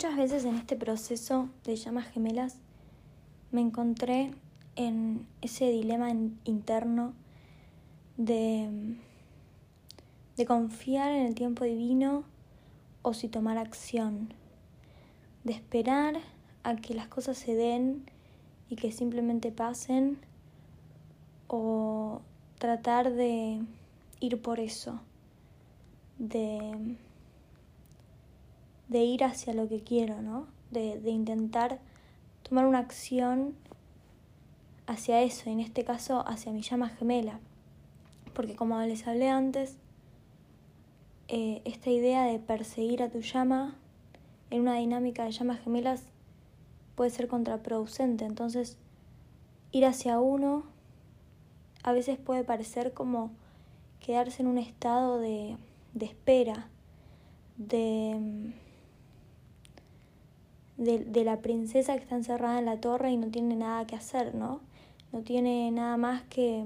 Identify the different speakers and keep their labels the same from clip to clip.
Speaker 1: muchas veces en este proceso de llamas gemelas me encontré en ese dilema interno de, de confiar en el tiempo divino o si tomar acción, de esperar a que las cosas se den y que simplemente pasen o tratar de ir por eso, de, de ir hacia lo que quiero, ¿no? De, de intentar tomar una acción hacia eso, y en este caso hacia mi llama gemela. Porque como les hablé antes, eh, esta idea de perseguir a tu llama en una dinámica de llamas gemelas puede ser contraproducente. Entonces, ir hacia uno a veces puede parecer como quedarse en un estado de, de espera, de, de, de, la princesa que está encerrada en la torre y no tiene nada que hacer, ¿no? No tiene nada más que,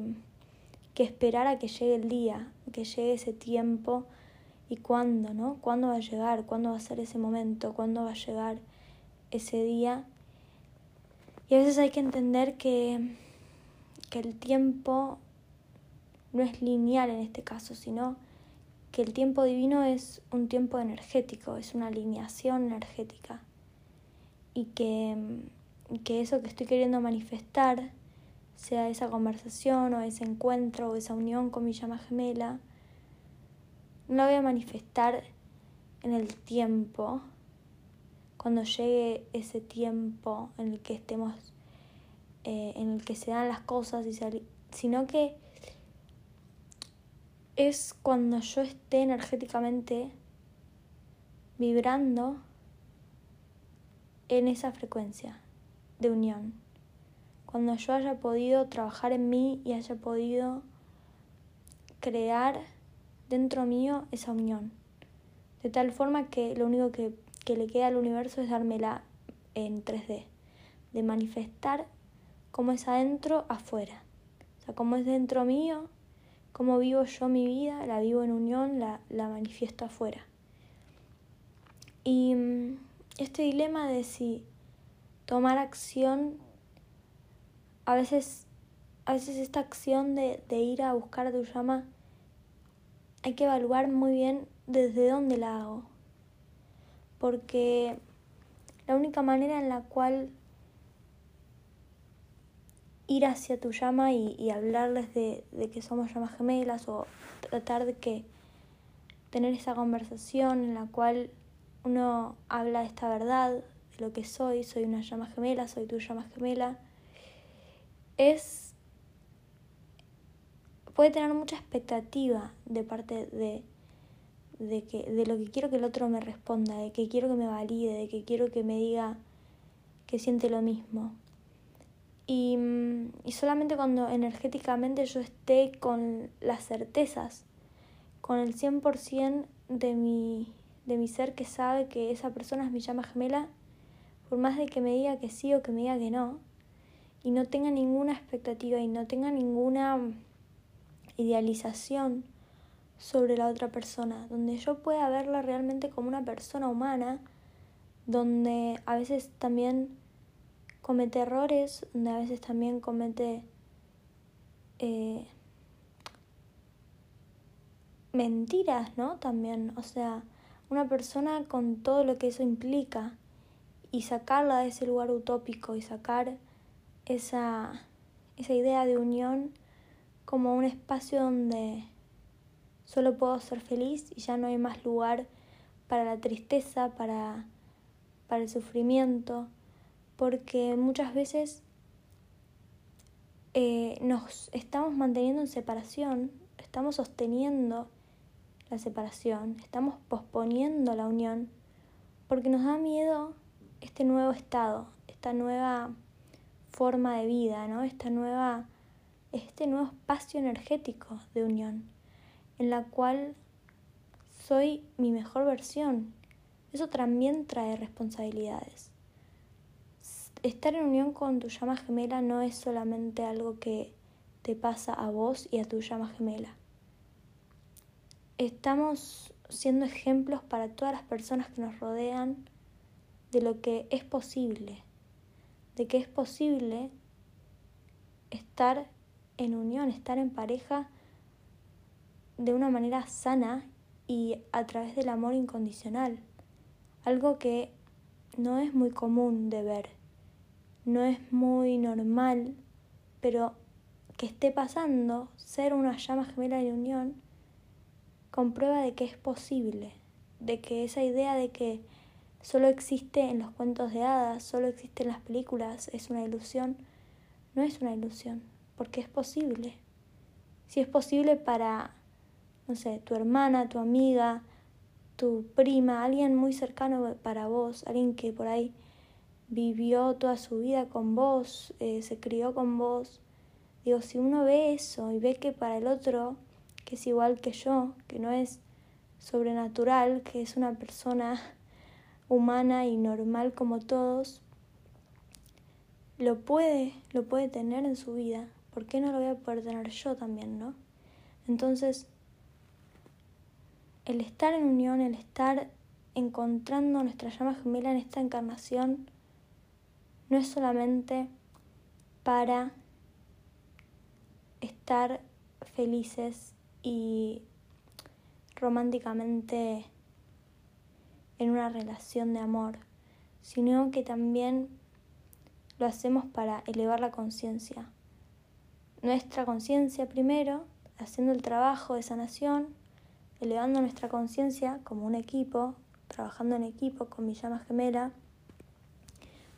Speaker 1: que esperar a que llegue el día, que llegue ese tiempo y cuándo, ¿no? ¿Cuándo va a llegar? ¿Cuándo va a ser ese momento? ¿Cuándo va a llegar ese día? Y a veces hay que entender que, que el tiempo no es lineal en este caso, sino que el tiempo divino es un tiempo energético, es una alineación energética. Y que, que eso que estoy queriendo manifestar, sea esa conversación o ese encuentro o esa unión con mi llama gemela, no voy a manifestar en el tiempo, cuando llegue ese tiempo en el que estemos, eh, en el que se dan las cosas, y sino que es cuando yo esté energéticamente vibrando en esa frecuencia de unión. Cuando yo haya podido trabajar en mí y haya podido crear dentro mío esa unión. De tal forma que lo único que, que le queda al universo es dármela en 3D. De manifestar cómo es adentro, afuera. O sea, cómo es dentro mío, cómo vivo yo mi vida, la vivo en unión, la, la manifiesto afuera. Y mm, este dilema de si tomar acción, a veces, a veces esta acción de, de ir a buscar a tu llama, hay que evaluar muy bien desde dónde la hago. Porque la única manera en la cual ir hacia tu llama y, hablarles de, que somos llamas gemelas o tratar de que tener esa conversación en la cual uno habla de esta verdad, de lo que soy, soy una llama gemela, soy tu llama gemela, es puede tener mucha expectativa de parte de, de, que, de lo que quiero que el otro me responda, de que quiero que me valide, de que quiero que me diga que siente lo mismo. Y, y solamente cuando energéticamente yo esté con las certezas, con el 100% de mi, de mi ser que sabe que esa persona es mi llama gemela, por más de que me diga que sí o que me diga que no, y no tenga ninguna expectativa y no tenga ninguna idealización sobre la otra persona, donde yo pueda verla realmente como una persona humana, donde a veces también comete errores, donde a veces también comete eh, mentiras, ¿no? También, o sea, una persona con todo lo que eso implica y sacarla de ese lugar utópico y sacar esa, esa idea de unión como un espacio donde solo puedo ser feliz y ya no hay más lugar para la tristeza, para, para el sufrimiento porque muchas veces eh, nos estamos manteniendo en separación, estamos sosteniendo la separación, estamos posponiendo la unión, porque nos da miedo este nuevo estado, esta nueva forma de vida, ¿no? Esta nueva, este nuevo espacio energético de unión, en la cual soy mi mejor versión. Eso también trae responsabilidades estar en unión con tu llama gemela no es solamente algo que te pasa a vos y a tu llama gemela. Estamos siendo ejemplos para todas las personas que nos rodean de lo que es posible, de que es posible estar en unión, estar en pareja de una manera sana y a través del amor incondicional, algo que no es muy común de ver, no es muy normal, pero que esté pasando, ser una llama gemela de unión, comprueba de que es posible, de que esa idea de que solo existe en los cuentos de hadas, solo existe en las películas, es una ilusión, no es una ilusión, porque es posible. Si es posible para, no sé, tu hermana, tu amiga, tu prima, alguien muy cercano para vos, alguien que por ahí vivió toda su vida con vos, eh, se crió con vos, Digo, si uno ve eso y ve que para el otro, que es igual que yo, que no es sobrenatural, que es una persona humana y normal como todos, lo puede, lo puede tener en su vida, ¿por qué no lo voy a poder tener yo también, no? Entonces, el estar en unión, el estar encontrando nuestra llama gemela en esta encarnación, no es solamente para estar felices y románticamente en una relación de amor, sino que también lo hacemos para elevar la conciencia. Nuestra conciencia primero, haciendo el trabajo de sanación, elevando nuestra conciencia como un equipo, trabajando en equipo con mi llama gemela,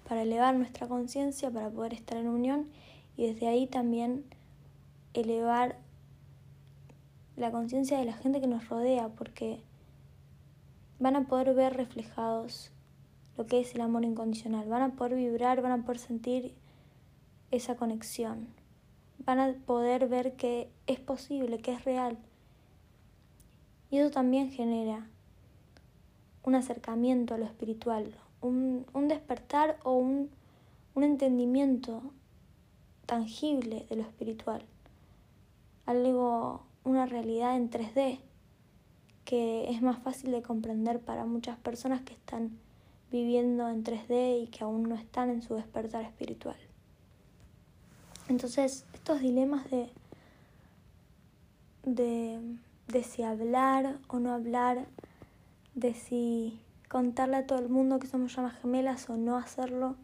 Speaker 1: para elevar nuestra conciencia, para poder estar en unión y desde ahí también elevar la conciencia de la gente que nos rodea, porque van a poder ver reflejados lo que es el amor incondicional, van a poder vibrar, van a poder sentir esa conexión, van a poder ver que es posible, que es real. Y eso también genera un acercamiento a lo espiritual, un, un despertar o un, un entendimiento tangible de lo espiritual. Algo, una realidad en 3D que es más fácil de comprender para muchas personas que están viviendo en 3D y que aún no están en su despertar espiritual. Entonces, estos dilemas de, de, de si hablar o no hablar, de si contarle a todo el mundo que somos llamas gemelas o no hacerlo,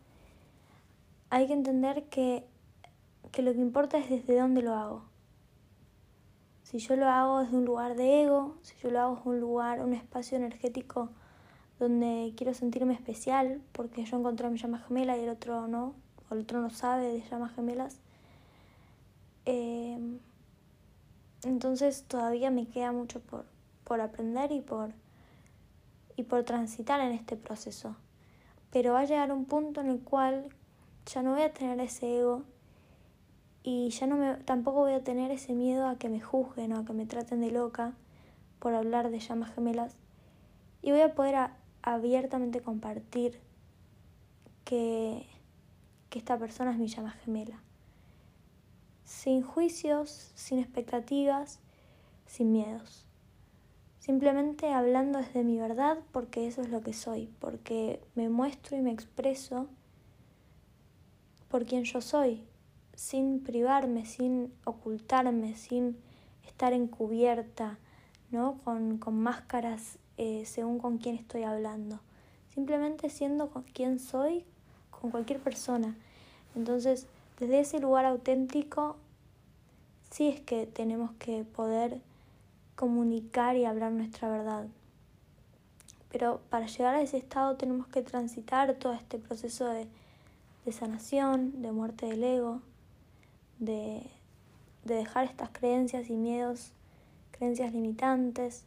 Speaker 1: hay que entender que, que lo que importa es desde dónde lo hago. Si yo lo hago desde un lugar de ego, si yo lo hago desde un lugar, un espacio energético donde quiero sentirme especial porque yo encontré mi llama gemela y el otro no, o el otro no sabe de llamas gemelas, em, entonces todavía me queda mucho por, por aprender y por, y por transitar en este proceso. Pero va a llegar un punto en el cual ya no voy a tener ese ego y ya no me, tampoco voy a tener ese miedo a que me juzguen o a que me traten de loca por hablar de llamas gemelas. Y voy a poder abiertamente compartir que, que esta persona es mi llama gemela. Sin juicios, sin expectativas, sin miedos. Simplemente hablando desde mi verdad porque eso es lo que soy, porque me muestro y me expreso por quien yo soy, sin privarme, sin ocultarme, sin estar encubierta, ¿no? con, con máscaras eh, según con quién estoy hablando. Simplemente siendo con quien soy con cualquier persona. Entonces, desde ese lugar auténtico, sí es que tenemos que poder comunicar y hablar nuestra verdad. Pero para llegar a ese estado tenemos que transitar todo este proceso de, de sanación, de muerte del ego, de, dejar estas creencias y miedos, creencias limitantes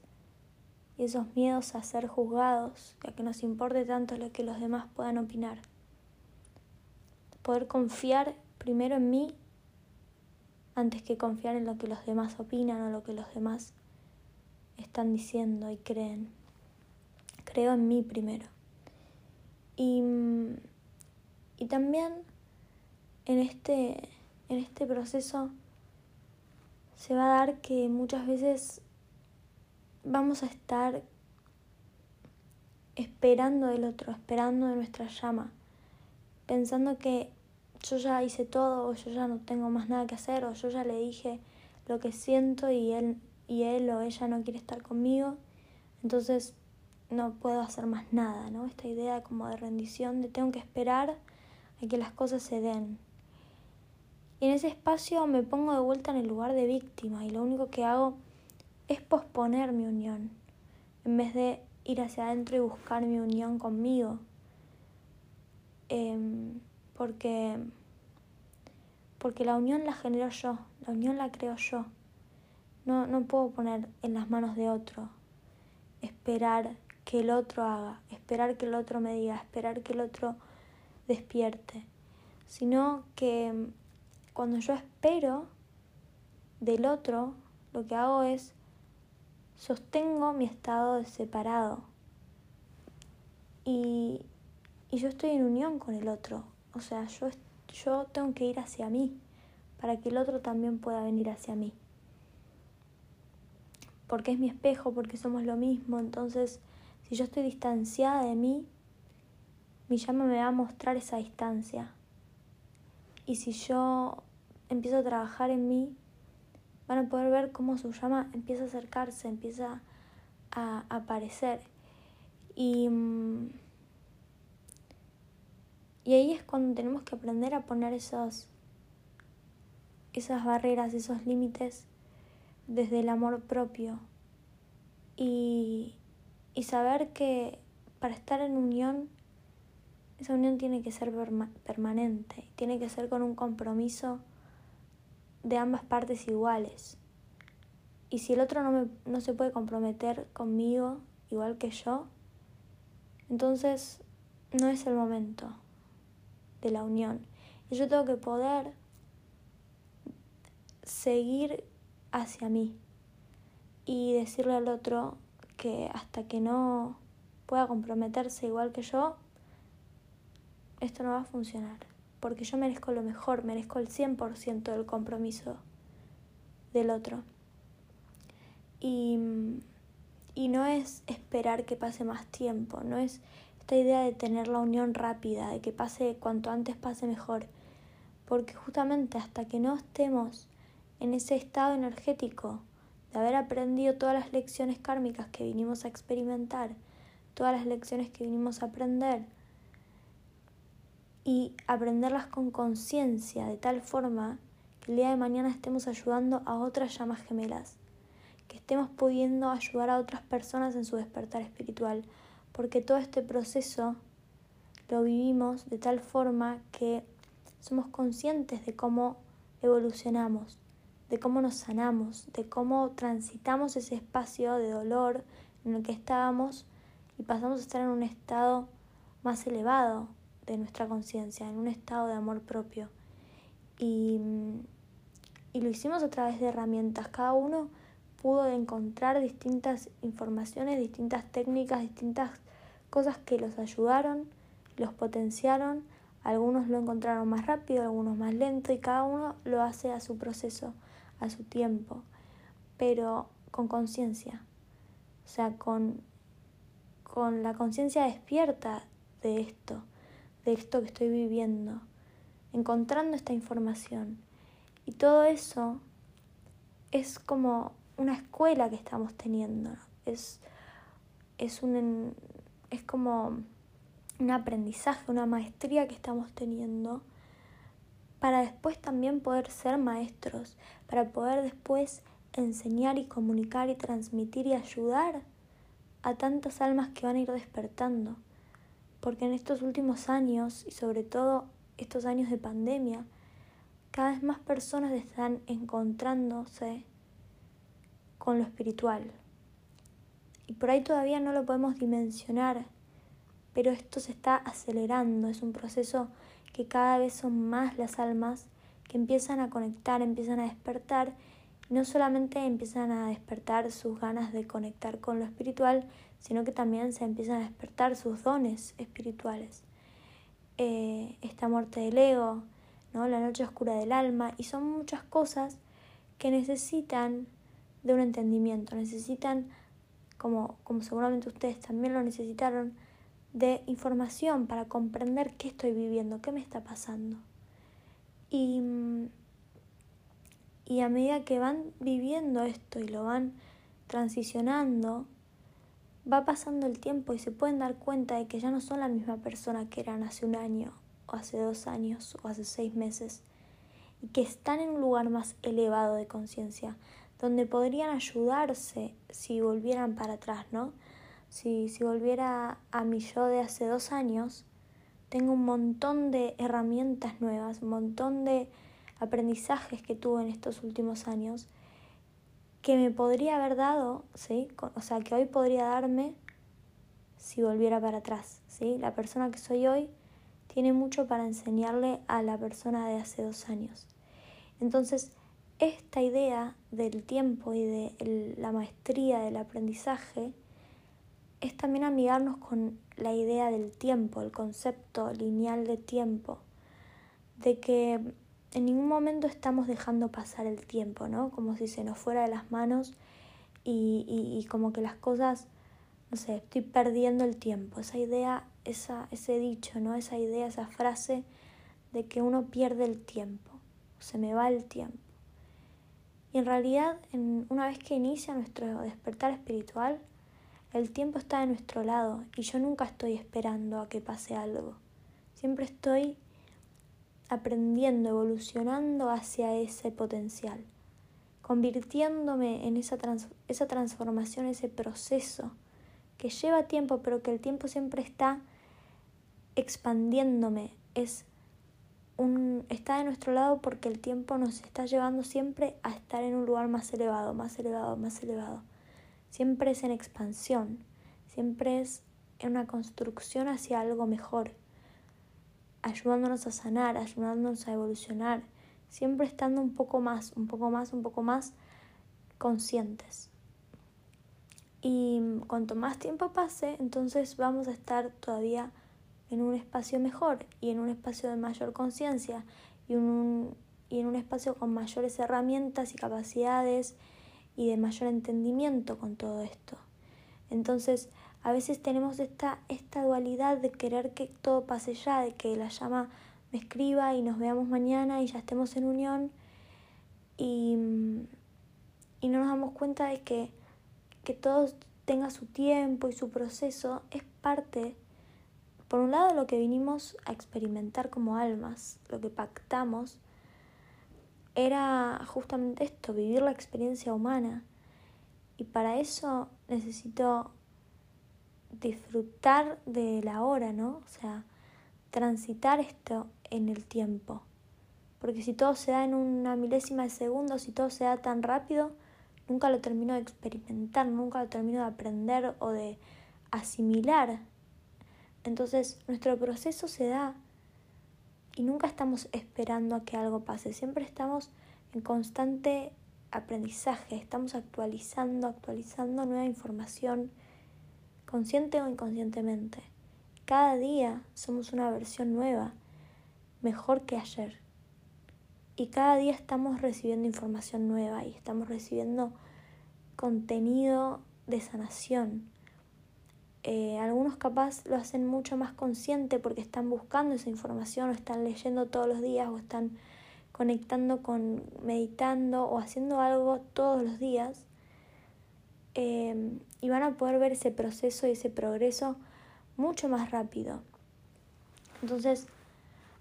Speaker 1: y esos miedos a ser juzgados a que nos importe tanto lo que los demás puedan opinar. Poder confiar primero en mí antes que confiar en lo que los demás opinan o lo que los demás están diciendo y creen. Creo en mí primero. Y, y también en este en este proceso se va a dar que muchas veces vamos a estar esperando del otro, esperando de nuestra llama, pensando que yo ya hice todo, o yo ya no tengo más nada que hacer, o yo ya le dije lo que siento y él, y él o ella no quiere estar conmigo, entonces no puedo hacer más nada, ¿no? Esta idea como de rendición, de tengo que esperar a que las cosas se den. Y en ese espacio me pongo de vuelta en el lugar de víctima y lo único que hago es posponer mi unión, en vez de ir hacia adentro y buscar mi unión conmigo. Em, porque, porque la unión la genero yo, la unión la creo yo. No, no puedo poner en las manos de otro, esperar que el otro haga, esperar que el otro me diga, esperar que el otro despierte, sino que cuando yo espero del otro, lo que hago es sostengo mi estado de separado y, y yo estoy en unión con el otro, o sea, yo, yo tengo que ir hacia mí para que el otro también pueda venir hacia mí. Porque es mi espejo, porque somos lo mismo, entonces si yo estoy distanciada de mí, mi llama me va a mostrar esa distancia. Y si yo empiezo a trabajar en mí, van a poder ver cómo su llama empieza a acercarse, empieza a aparecer. Y, mm, y ahí es cuando tenemos que aprender a poner esas barreras, esos límites desde el amor propio. Y, y saber que para estar en unión, esa unión tiene que ser permanente, tiene que ser con un compromiso de ambas partes iguales. Y si el otro no, me, no se puede comprometer conmigo igual que yo, entonces no es el momento de la unión. Y yo tengo que poder seguir hacia mí y decirle al otro, que hasta que no pueda comprometerse igual que yo, esto no va a funcionar. Porque yo merezco lo mejor, merezco el 100% del compromiso del otro. Y, y no es esperar que pase más tiempo, no es esta idea de tener la unión rápida, de que pase cuanto antes pase mejor. Porque justamente hasta que no estemos en ese estado energético de haber aprendido todas las lecciones kármicas que vinimos a experimentar, todas las lecciones que vinimos a aprender, y aprenderlas con conciencia, de tal forma que el día de mañana estemos ayudando a otras llamas gemelas, que estemos pudiendo ayudar a otras personas en su despertar espiritual, porque todo este proceso lo vivimos de tal forma que somos conscientes de cómo evolucionamos, de cómo nos sanamos, de cómo transitamos ese espacio de dolor en el que estábamos y pasamos a estar en un estado más elevado de nuestra conciencia, en un estado de amor propio. Y, y lo hicimos a través de herramientas. Cada uno pudo encontrar distintas informaciones, distintas técnicas, distintas cosas que los ayudaron, los potenciaron. Algunos lo encontraron más rápido, algunos más lento y cada uno lo hace a su proceso a su tiempo, pero con conciencia, o sea, con, con la conciencia despierta de esto, de esto que estoy viviendo, encontrando esta información. Y todo eso es como una escuela que estamos teniendo, es, es, un, es como un aprendizaje, una maestría que estamos teniendo para después también poder ser maestros, para poder después enseñar y comunicar y transmitir y ayudar a tantas almas que van a ir despertando. Porque en estos últimos años y sobre todo estos años de pandemia, cada vez más personas están encontrándose con lo espiritual. Y por ahí todavía no lo podemos dimensionar, pero esto se está acelerando, es un proceso que cada vez son más las almas que empiezan a conectar, empiezan a despertar, no solamente empiezan a despertar sus ganas de conectar con lo espiritual, sino que también se empiezan a despertar sus dones espirituales. Eh, esta muerte del ego, ¿no? la noche oscura del alma, y son muchas cosas que necesitan de un entendimiento, necesitan, como, como seguramente ustedes también lo necesitaron, de información para comprender qué estoy viviendo, qué me está pasando. Y, y a medida que van viviendo esto y lo van transicionando, va pasando el tiempo y se pueden dar cuenta de que ya no son la misma persona que eran hace un año, o hace dos años, o hace seis meses, y que están en un lugar más elevado de conciencia, donde podrían ayudarse si volvieran para atrás, ¿no? Si, si volviera a mi yo de hace dos años, tengo un montón de herramientas nuevas, un montón de aprendizajes que tuve en estos últimos años que me podría haber dado, ¿sí? O sea, que hoy podría darme si volviera para atrás, ¿sí? La persona que soy hoy tiene mucho para enseñarle a la persona de hace dos años. Entonces, esta idea del tiempo y de la maestría del aprendizaje es también amigarnos con la idea del tiempo, el concepto lineal de tiempo, de que en ningún momento estamos dejando pasar el tiempo, ¿no? Como si se nos fuera de las manos y, y, como que las cosas, no sé, estoy perdiendo el tiempo. Esa idea, esa, ese dicho, ¿no? Esa idea, esa frase de que uno pierde el tiempo, se me va el tiempo. Y en realidad, en, una vez que inicia nuestro despertar espiritual, el tiempo está de nuestro lado y yo nunca estoy esperando a que pase algo. Siempre estoy aprendiendo, evolucionando hacia ese potencial, convirtiéndome en esa, esa transformación, ese proceso que lleva tiempo, pero que el tiempo siempre está expandiéndome, es un, está de nuestro lado porque el tiempo nos está llevando siempre a estar en un lugar más elevado, más elevado, más elevado. Siempre es en expansión, siempre es en una construcción hacia algo mejor ayudándonos a sanar, ayudándonos a evolucionar, siempre estando un poco más, un poco más, un poco más conscientes. Y cuanto más tiempo pase, entonces vamos a estar todavía en un espacio mejor y en un espacio de mayor conciencia y, y en un espacio con mayores herramientas y capacidades y de mayor entendimiento con todo esto. Entonces, a veces tenemos esta, esta dualidad de querer que todo pase ya, de que la llama me escriba y nos veamos mañana y ya estemos en unión y, y no nos damos cuenta de que, que todo tenga su tiempo y su proceso es parte, por un lado, lo que vinimos a experimentar como almas, lo que pactamos, era justamente esto, vivir la experiencia humana. Y para eso necesito disfrutar de la hora, ¿no? O sea, transitar esto en el tiempo. Porque si todo se da en una milésima de segundo, si todo se da tan rápido, nunca lo termino de experimentar, nunca lo termino de aprender o de asimilar. Entonces, nuestro proceso se da y nunca estamos esperando a que algo pase, siempre estamos en constante aprendizaje, estamos actualizando, actualizando nueva información consciente o inconscientemente. Cada día somos una versión nueva, mejor que ayer. Y cada día estamos recibiendo información nueva y estamos recibiendo contenido de sanación. Eh, algunos capaz lo hacen mucho más consciente porque están buscando esa información o están leyendo todos los días o están conectando con meditando o haciendo algo todos los días Em, y van a poder ver ese proceso y ese progreso mucho más rápido. Entonces,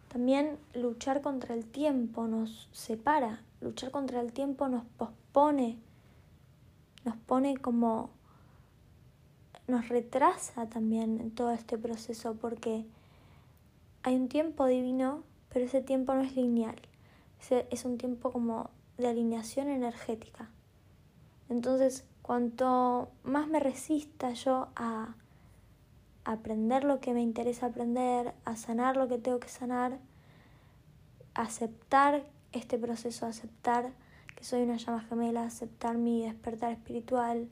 Speaker 1: también luchar contra el tiempo nos separa, luchar contra el tiempo nos pospone, nos pone como, nos retrasa también en todo este proceso porque hay un tiempo divino, pero ese tiempo no es lineal, es un tiempo como de alineación energética. Entonces, Cuanto más me resista yo a aprender lo que me interesa aprender, a sanar lo que tengo que sanar, aceptar este proceso, aceptar que soy una llama gemela, aceptar mi despertar espiritual,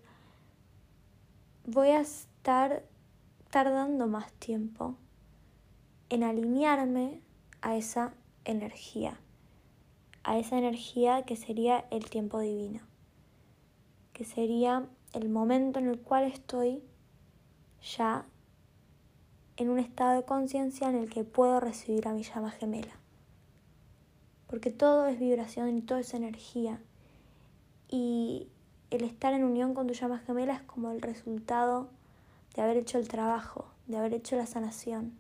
Speaker 1: voy a estar tardando más tiempo en alinearme a esa energía, a esa energía que sería el tiempo divino que sería el momento en el cual estoy ya en un estado de conciencia en el que puedo recibir a mi llama gemela. Porque todo es vibración y todo es energía. Y el estar en unión con tu llama gemela es como el resultado de haber hecho el trabajo, de haber hecho la sanación.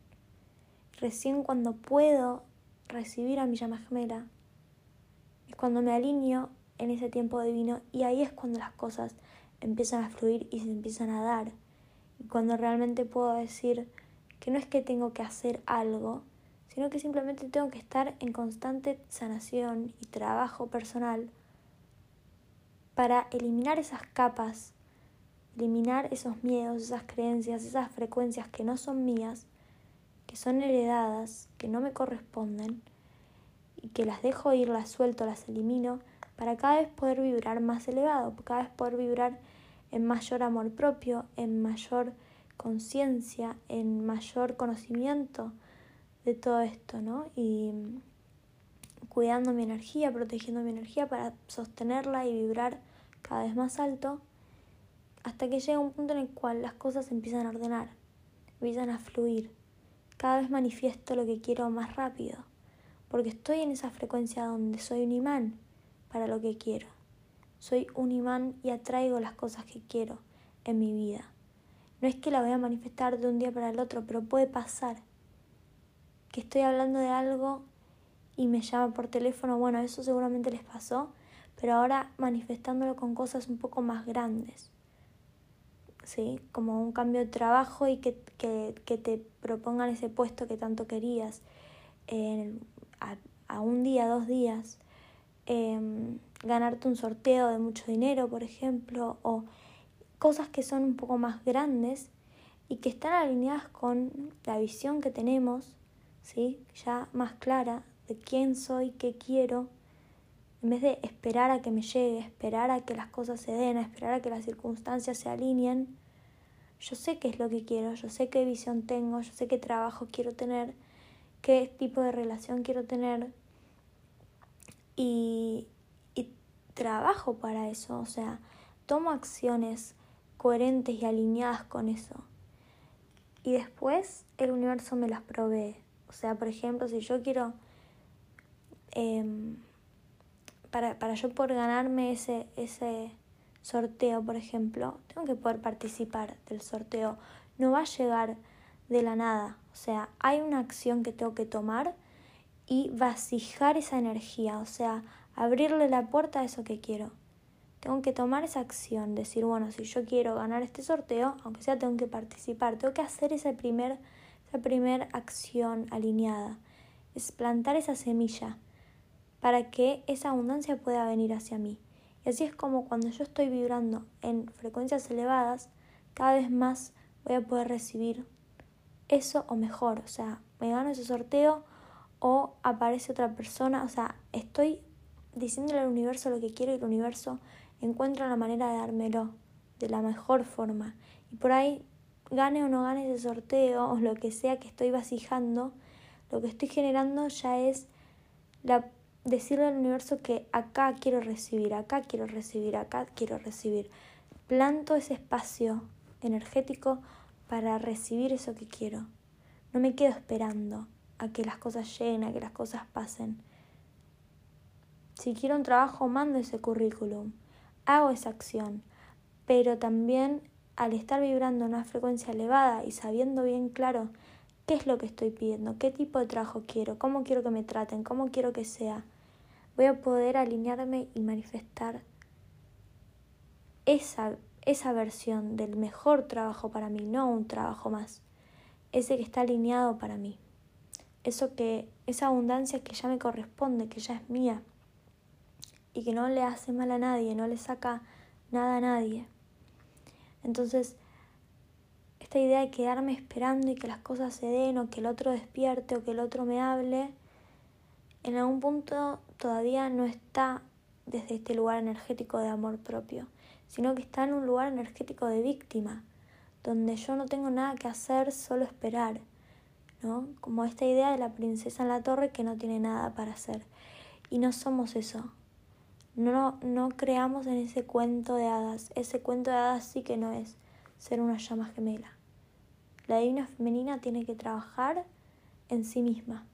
Speaker 1: Recién cuando puedo recibir a mi llama gemela, es cuando me alineo en ese tiempo divino y ahí es cuando las cosas empiezan a fluir y se empiezan a dar. Y cuando realmente puedo decir que no es que tengo que hacer algo, sino que simplemente tengo que estar en constante sanación y trabajo personal para eliminar esas capas, eliminar esos miedos, esas creencias, esas frecuencias que no son mías, que son heredadas, que no me corresponden, y que las dejo ir, las suelto, las elimino, para cada vez poder vibrar más elevado, cada vez poder vibrar en mayor amor propio, en mayor conciencia, en mayor conocimiento de todo esto, ¿no? Y cuidando mi energía, protegiendo mi energía para sostenerla y vibrar cada vez más alto, hasta que llega un punto en el cual las cosas empiezan a ordenar, empiezan a fluir. Cada vez manifiesto lo que quiero más rápido, porque estoy en esa frecuencia donde soy un imán para lo que quiero. Soy un imán y atraigo las cosas que quiero en mi vida. No es que la voy a manifestar de un día para el otro, pero puede pasar que estoy hablando de algo y me llama por teléfono. Bueno, eso seguramente les pasó, pero ahora manifestándolo con cosas un poco más grandes. ¿Sí? Como un cambio de trabajo y que, te propongan ese puesto que tanto querías a, un día, dos días. Em, ganarte un sorteo de mucho dinero, por ejemplo, o cosas que son un poco más grandes y que están alineadas con la visión que tenemos, ¿sí? ya más clara de quién soy, qué quiero, en vez de esperar a que me llegue, esperar a que las cosas se den, esperar a que las circunstancias se alineen, yo sé qué es lo que quiero, yo sé qué visión tengo, yo sé qué trabajo quiero tener, qué tipo de relación quiero tener y, y trabajo para eso, o sea, tomo acciones coherentes y alineadas con eso. Y después el universo me las provee. O sea, por ejemplo, si yo quiero, em, para, para yo poder ganarme ese, ese sorteo, por ejemplo, tengo que poder participar del sorteo. No va a llegar de la nada. O sea, hay una acción que tengo que tomar y vasijar esa energía. O sea, abrirle la puerta a eso que quiero tengo que tomar esa acción, decir, bueno, si yo quiero ganar este sorteo, aunque sea tengo que participar, tengo que hacer esa primer, esa primer acción alineada, es plantar esa semilla para que esa abundancia pueda venir hacia mí. Y así es como cuando yo estoy vibrando en frecuencias elevadas, cada vez más voy a poder recibir eso o mejor, o sea, me gano ese sorteo o aparece otra persona, o sea, estoy diciéndole al universo lo que quiero y el universo encuentro la manera de dármelo de la mejor forma. Y por ahí, gane o no gane ese sorteo o lo que sea que estoy vasijando, lo que estoy generando ya es la, decirle al universo que acá quiero recibir, acá quiero recibir, acá quiero recibir. Planto ese espacio energético para recibir eso que quiero. No me quedo esperando a que las cosas lleguen, a que las cosas pasen. Si quiero un trabajo, mando ese currículum hago esa acción, pero también al estar vibrando una frecuencia elevada y sabiendo bien claro qué es lo que estoy pidiendo, qué tipo de trabajo quiero, cómo quiero que me traten, cómo quiero que sea, voy a poder alinearme y manifestar esa, esa versión del mejor trabajo para mí, no un trabajo más, ese que está alineado para mí, eso que, esa abundancia que ya me corresponde, que ya es mía y que no le hace mal a nadie, no le saca nada a nadie. Entonces, esta idea de quedarme esperando y que las cosas se den o que el otro despierte o que el otro me hable, en algún punto todavía no está desde este lugar energético de amor propio, sino que está en un lugar energético de víctima, donde yo no tengo nada que hacer, solo esperar, ¿no? Como esta idea de la princesa en la torre que no tiene nada para hacer. Y no somos eso, no, no creamos en ese cuento de hadas. Ese cuento de hadas sí que no es ser una llama gemela. La divina femenina tiene que trabajar en sí misma.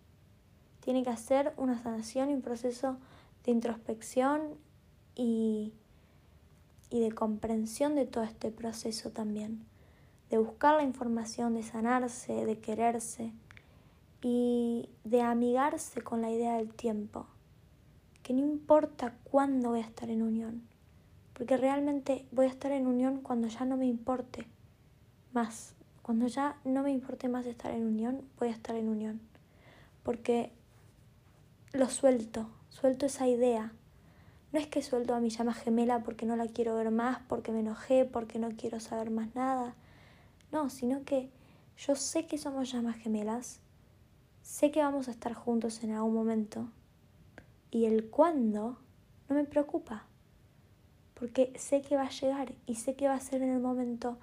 Speaker 1: Tiene que hacer una sanación y un proceso de introspección y, y de comprensión de todo este proceso también. De buscar la información, de sanarse, de quererse y de amigarse con la idea del tiempo. Que no importa cuándo voy a estar en unión, porque realmente voy a estar en unión cuando ya no me importe más. Cuando ya no me importe más estar en unión, voy a estar en unión. Porque lo suelto, suelto esa idea. No es que suelto a mi llama gemela porque no la quiero ver más, porque me enojé, porque no quiero saber más nada. No, sino que yo sé que somos llamas gemelas, sé que vamos a estar juntos en algún momento y el cuándo no me preocupa, porque sé que va a llegar y sé que va a ser en el momento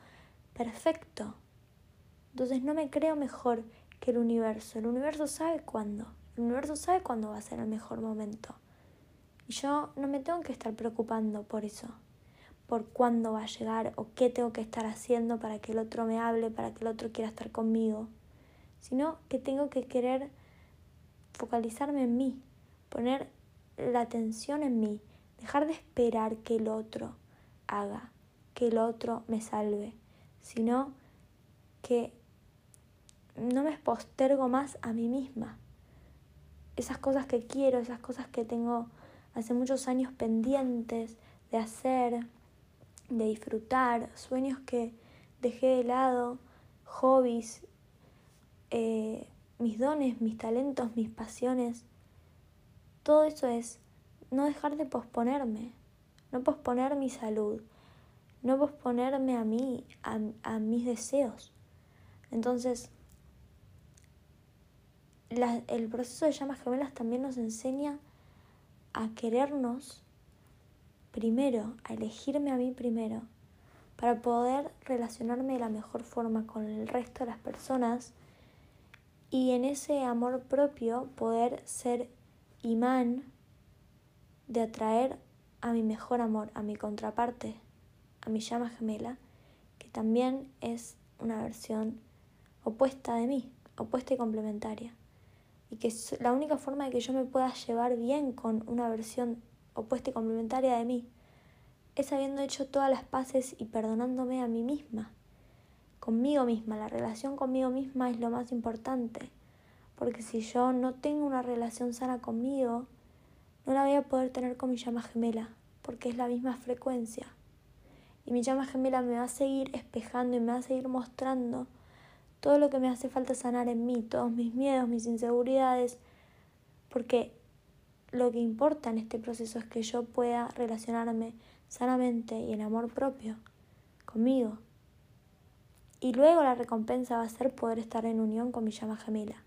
Speaker 1: perfecto. Entonces no me creo mejor que el universo. El universo sabe cuándo. El universo sabe cuándo va a ser el mejor momento. Y yo no me tengo que estar preocupando por eso, por cuándo va a llegar o qué tengo que estar haciendo para que el otro me hable, para que el otro quiera estar conmigo, sino que tengo que querer focalizarme en mí, poner la atención en mí, dejar de esperar que el otro haga, que el otro me salve, sino que no me postergo más a mí misma. Esas cosas que quiero, esas cosas que tengo hace muchos años pendientes de hacer, de disfrutar, sueños que dejé de lado, hobbies, eh, mis dones, mis talentos, mis pasiones. Todo eso es no dejar de posponerme, no posponer mi salud, no posponerme a mí, a, a mis deseos. Entonces, el proceso de llamas gemelas también nos enseña a querernos primero, a elegirme a mí primero, para poder relacionarme de la mejor forma con el resto de las personas y en ese amor propio poder ser imán de atraer a mi mejor amor, a mi contraparte, a mi llama gemela, que también es una versión opuesta de mí, opuesta y complementaria. Y que la única forma de que yo me pueda llevar bien con una versión opuesta y complementaria de mí es habiendo hecho todas las paces y perdonándome a mí misma, conmigo misma. La relación conmigo misma es lo más importante, porque si yo no tengo una relación sana conmigo, no la voy a poder tener con mi llama gemela, porque es la misma frecuencia. Y mi llama gemela me va a seguir espejando y me va a seguir mostrando todo lo que me hace falta sanar en mí, todos mis miedos, mis inseguridades, porque lo que importa en este proceso es que yo pueda relacionarme sanamente y en amor propio conmigo. Y luego la recompensa va a ser poder estar en unión con mi llama gemela.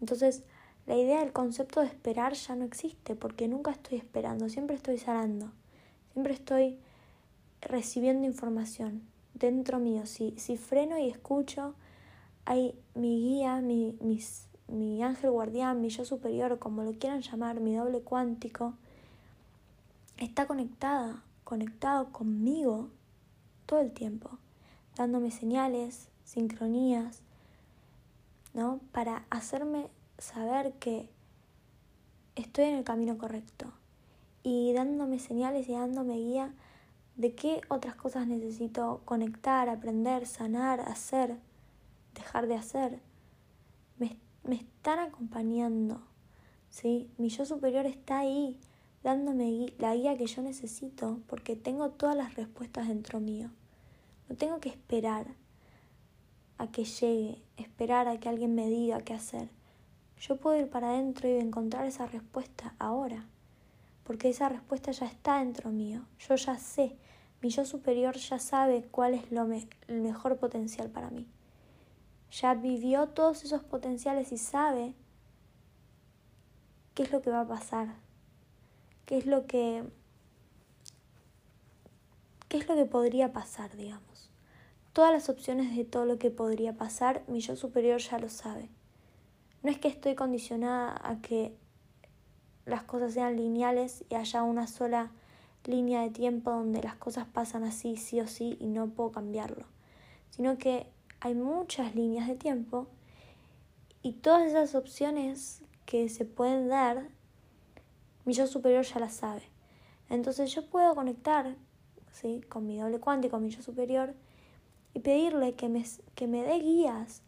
Speaker 1: Entonces, la idea del concepto de esperar ya no existe, porque nunca estoy esperando, siempre estoy sanando, siempre estoy recibiendo información dentro mío. Si, si freno y escucho, hay mi guía, mi, mis, mi ángel guardián, mi yo superior, como lo quieran llamar, mi doble cuántico, está conectada, conectado conmigo todo el tiempo, dándome señales, sincronías, ¿no? Para hacerme saber que estoy en el camino correcto y dándome señales y dándome guía de qué otras cosas necesito conectar, aprender, sanar, hacer, dejar de hacer. Me, están acompañando, ¿sí? Mi yo superior está ahí, dándome la guía que yo necesito, porque tengo todas las respuestas dentro mío. No tengo que esperar a que llegue, esperar a que alguien me diga qué hacer. Yo puedo ir para adentro y encontrar esa respuesta ahora, porque esa respuesta ya está dentro mío. Yo ya sé mi yo superior ya sabe cuál es lo el mejor potencial para mí. Ya vivió todos esos potenciales y sabe qué es lo que va a pasar, qué es lo que qué es lo que podría pasar, digamos. Todas las opciones de todo lo que podría pasar, mi yo superior ya lo sabe. No es que estoy condicionada a que las cosas sean lineales y haya una sola línea de tiempo donde las cosas pasan así, sí o sí, y no puedo cambiarlo, sino que hay muchas líneas de tiempo y todas esas opciones que se pueden dar, mi yo superior ya las sabe. Entonces yo puedo conectar ¿sí? con mi doble cuántico, mi yo superior, y pedirle que me, que me dé guías,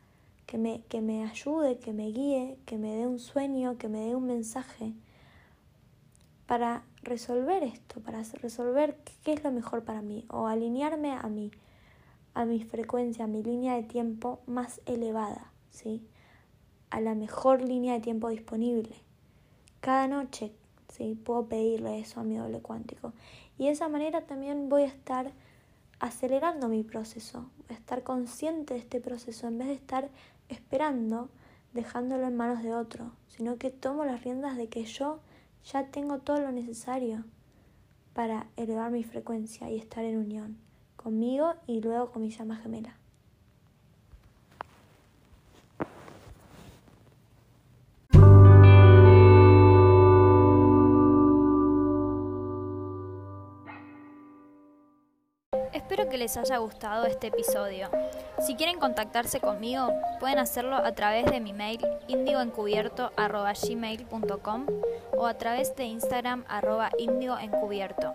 Speaker 1: que me, que me ayude, que me guíe, que me dé un sueño, que me dé un mensaje para resolver esto, para resolver qué es lo mejor para mí o alinearme a mí, a mi frecuencia, a mi línea de tiempo más elevada, ¿sí? A la mejor línea de tiempo disponible. Cada noche, ¿sí? Puedo pedirle eso a mi doble cuántico. Y de esa manera también voy a estar acelerando mi proceso, voy a estar consciente de este proceso en vez de estar esperando, dejándolo en manos de otro, sino que tomo las riendas de que yo ya tengo todo lo necesario para elevar mi frecuencia y estar en unión conmigo y luego con mi llama gemela.
Speaker 2: Espero que les haya gustado este episodio. Si quieren contactarse conmigo, pueden hacerlo a través de mi mail indioencubierto.gmail.com o a través de Instagram arroba indioencubierto.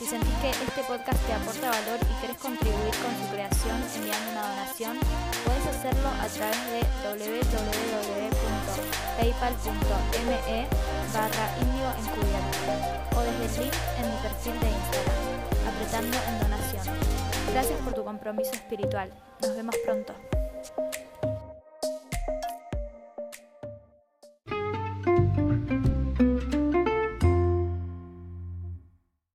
Speaker 2: Si sentís que este podcast te aporta valor y querés contribuir con su creación enviando una donación, puedes hacerlo a través de www.paypal.me barra indio o desde el link en mi perfil de Instagram, apretando en donación. Gracias por tu compromiso espiritual. Nos vemos pronto.